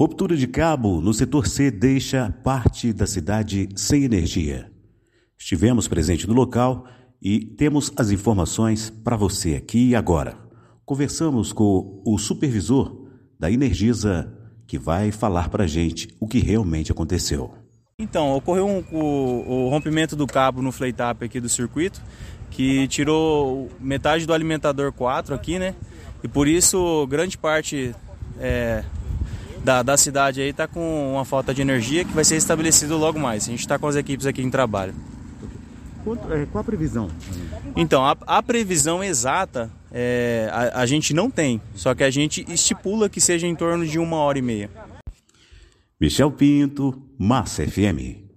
Ruptura de cabo no setor C deixa parte da cidade sem energia. Estivemos presentes no local e temos as informações para você aqui e agora. Conversamos com o supervisor da Energisa que vai falar para a gente o que realmente aconteceu. Então, ocorreu um, o, o, rompimento do cabo no flay-tap aqui do circuito, que tirou metade do alimentador 4 aqui, né? E por isso grande parte é, da, da cidade aí está com uma falta de energia que vai ser estabelecido logo mais. A gente está com as equipes aqui em trabalho. É, qual a previsão? Então, a, a previsão exata é, a, a, gente não tem, só que a gente estipula que seja em torno de uma hora e meia. Michel Pinto, Massa FM.